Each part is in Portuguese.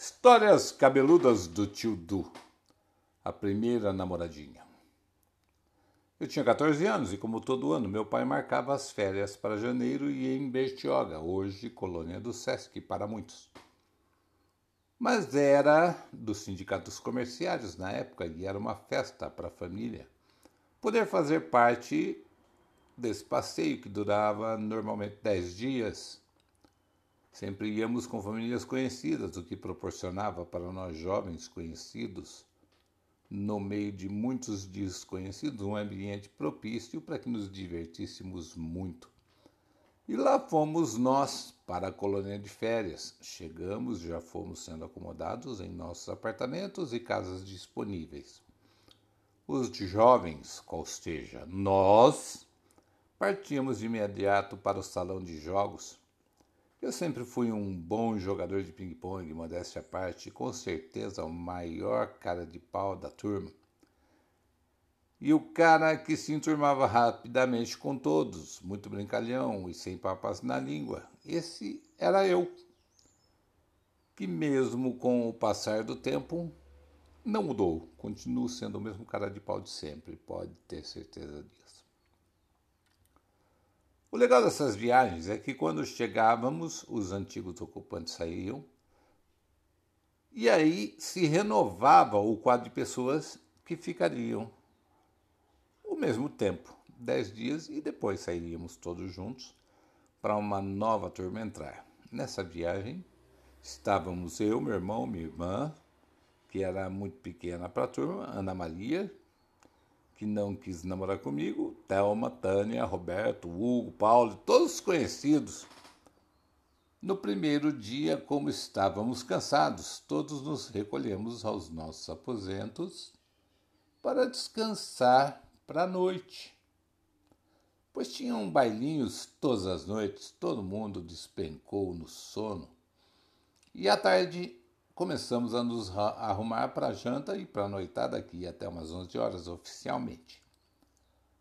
Histórias cabeludas do tio Du, a primeira namoradinha. Eu tinha 14 anos e, como todo ano, meu pai marcava as férias para janeiro e em Bertioga, hoje colônia do Sesc para muitos. Mas era dos sindicatos comerciários na época e era uma festa para a família. Poder fazer parte desse passeio que durava normalmente 10 dias Sempre íamos com famílias conhecidas, o que proporcionava para nós jovens conhecidos, no meio de muitos desconhecidos, um ambiente propício para que nos divertíssemos muito. E lá fomos nós para a colônia de férias. Chegamos, já fomos sendo acomodados em nossos apartamentos e casas disponíveis. Os jovens, qual seja, nós, partíamos de imediato para o salão de jogos eu sempre fui um bom jogador de ping-pong, modéstia à parte, com certeza o maior cara de pau da turma. E o cara que se enturmava rapidamente com todos, muito brincalhão e sem papas na língua. Esse era eu. Que mesmo com o passar do tempo, não mudou. Continuo sendo o mesmo cara de pau de sempre, pode ter certeza disso. O legal dessas viagens é que quando chegávamos, os antigos ocupantes saíam e aí se renovava o quadro de pessoas que ficariam o mesmo tempo, dez dias, e depois sairíamos todos juntos para uma nova turma entrar. Nessa viagem estávamos eu, meu irmão, minha irmã, que era muito pequena para a turma, Ana Maria, que não quis namorar comigo, Thelma, Tânia, Roberto, Hugo, Paulo, todos conhecidos. No primeiro dia, como estávamos cansados, todos nos recolhemos aos nossos aposentos para descansar para a noite. Pois tinham bailinhos todas as noites, todo mundo despencou no sono. E à tarde começamos a nos arrumar para a janta e para a noitada aqui até umas 11 horas oficialmente.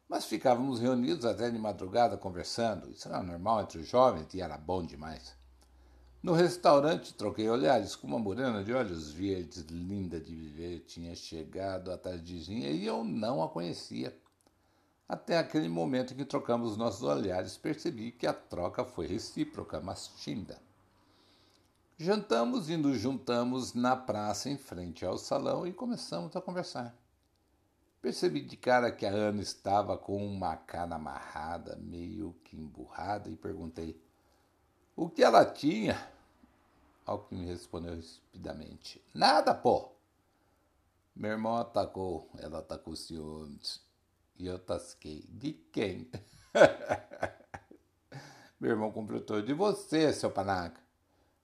Mas ficávamos reunidos até de madrugada conversando. Isso era normal entre os jovens e era bom demais. No restaurante troquei olhares com uma morena de olhos verdes, linda de viver, tinha chegado à tardezinha e eu não a conhecia. Até aquele momento em que trocamos nossos olhares, percebi que a troca foi recíproca, mas tímida. Jantamos e nos juntamos na praça em frente ao salão e começamos a conversar. Percebi de cara que a Ana estava com uma cana amarrada, meio que emburrada, e perguntei o que ela tinha. Ao que me respondeu rapidamente: Nada, pô! Meu irmão atacou, ela atacou ciúmes. E eu tasquei: De quem? Meu irmão completou: De você, seu panaca.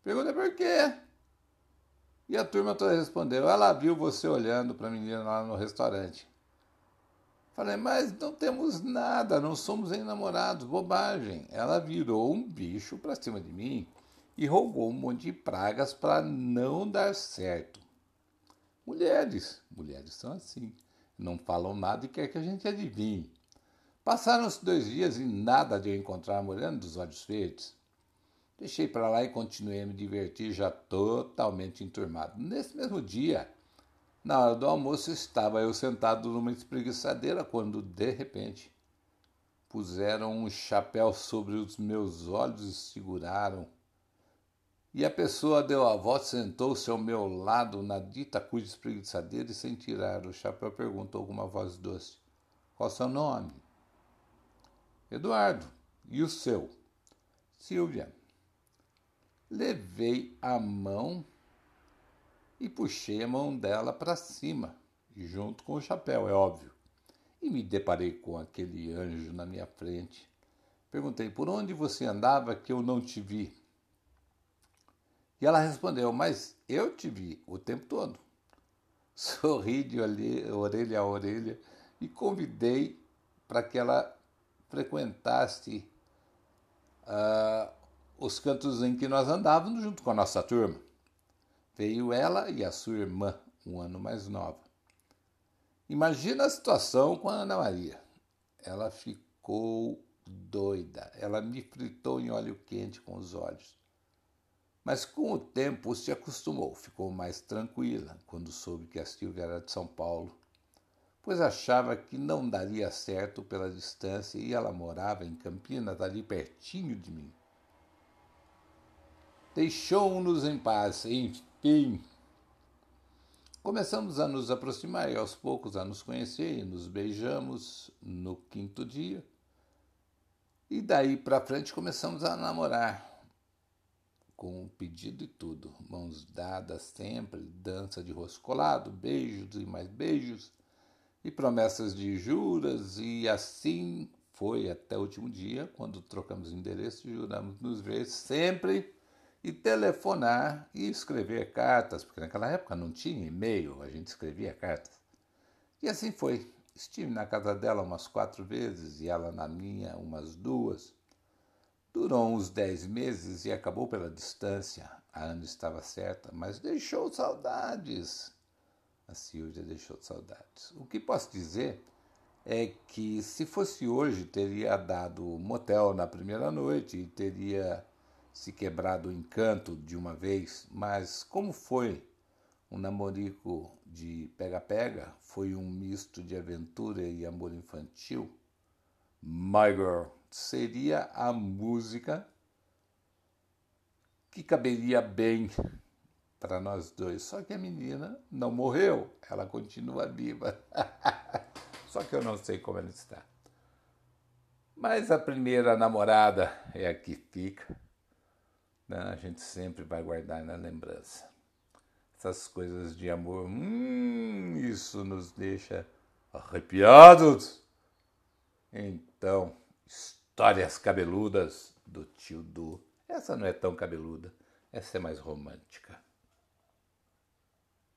Perguntei por quê. E a turma toda respondeu: ela viu você olhando para a menina lá no restaurante. Falei, mas não temos nada, não somos nem namorados, bobagem. Ela virou um bicho para cima de mim e roubou um monte de pragas para não dar certo. Mulheres, mulheres são assim, não falam nada e quer que a gente adivinhe. Passaram-se dois dias e nada de eu encontrar a morena dos olhos verdes. Deixei para lá e continuei a me divertir, já totalmente enturmado. Nesse mesmo dia, na hora do almoço, estava eu sentado numa espreguiçadeira quando, de repente, puseram um chapéu sobre os meus olhos e seguraram. E a pessoa deu a volta, sentou-se ao meu lado na dita cuja espreguiçadeira e, sem tirar o chapéu, perguntou com uma voz doce: Qual seu nome? Eduardo. E o seu? Silvia. Levei a mão e puxei a mão dela para cima, junto com o chapéu, é óbvio. E me deparei com aquele anjo na minha frente. Perguntei: Por onde você andava que eu não te vi? E ela respondeu: Mas eu te vi o tempo todo. Sorri de orelha a orelha e convidei para que ela frequentasse uh, os cantos em que nós andávamos junto com a nossa turma. Veio ela e a sua irmã, um ano mais nova. Imagina a situação com a Ana Maria. Ela ficou doida. Ela me fritou em óleo quente com os olhos. Mas com o tempo se acostumou, ficou mais tranquila quando soube que a Silvia era de São Paulo, pois achava que não daria certo pela distância e ela morava em Campinas, ali pertinho de mim. Deixou-nos em paz, enfim. Começamos a nos aproximar e aos poucos a nos conhecer e nos beijamos no quinto dia. E daí para frente começamos a namorar com pedido e tudo, mãos dadas sempre, dança de rosto colado, beijos e mais beijos, e promessas de juras, e assim foi até o último dia, quando trocamos endereço, juramos nos ver sempre e telefonar e escrever cartas, porque naquela época não tinha e-mail, a gente escrevia cartas. E assim foi. Estive na casa dela umas quatro vezes e ela na minha umas duas. Durou uns dez meses e acabou pela distância. A Ana estava certa, mas deixou saudades. A Silvia deixou saudades. O que posso dizer é que se fosse hoje, teria dado motel na primeira noite e teria se quebrado o encanto de uma vez, mas como foi um namorico de pega-pega, foi um misto de aventura e amor infantil. My Girl seria a música que caberia bem para nós dois. Só que a menina não morreu, ela continua viva. Só que eu não sei como ela está. Mas a primeira namorada é a que fica. Né? A gente sempre vai guardar na lembrança. Essas coisas de amor, hum, isso nos deixa arrepiados. Então, Histórias cabeludas do tio Du. Essa não é tão cabeluda, essa é mais romântica.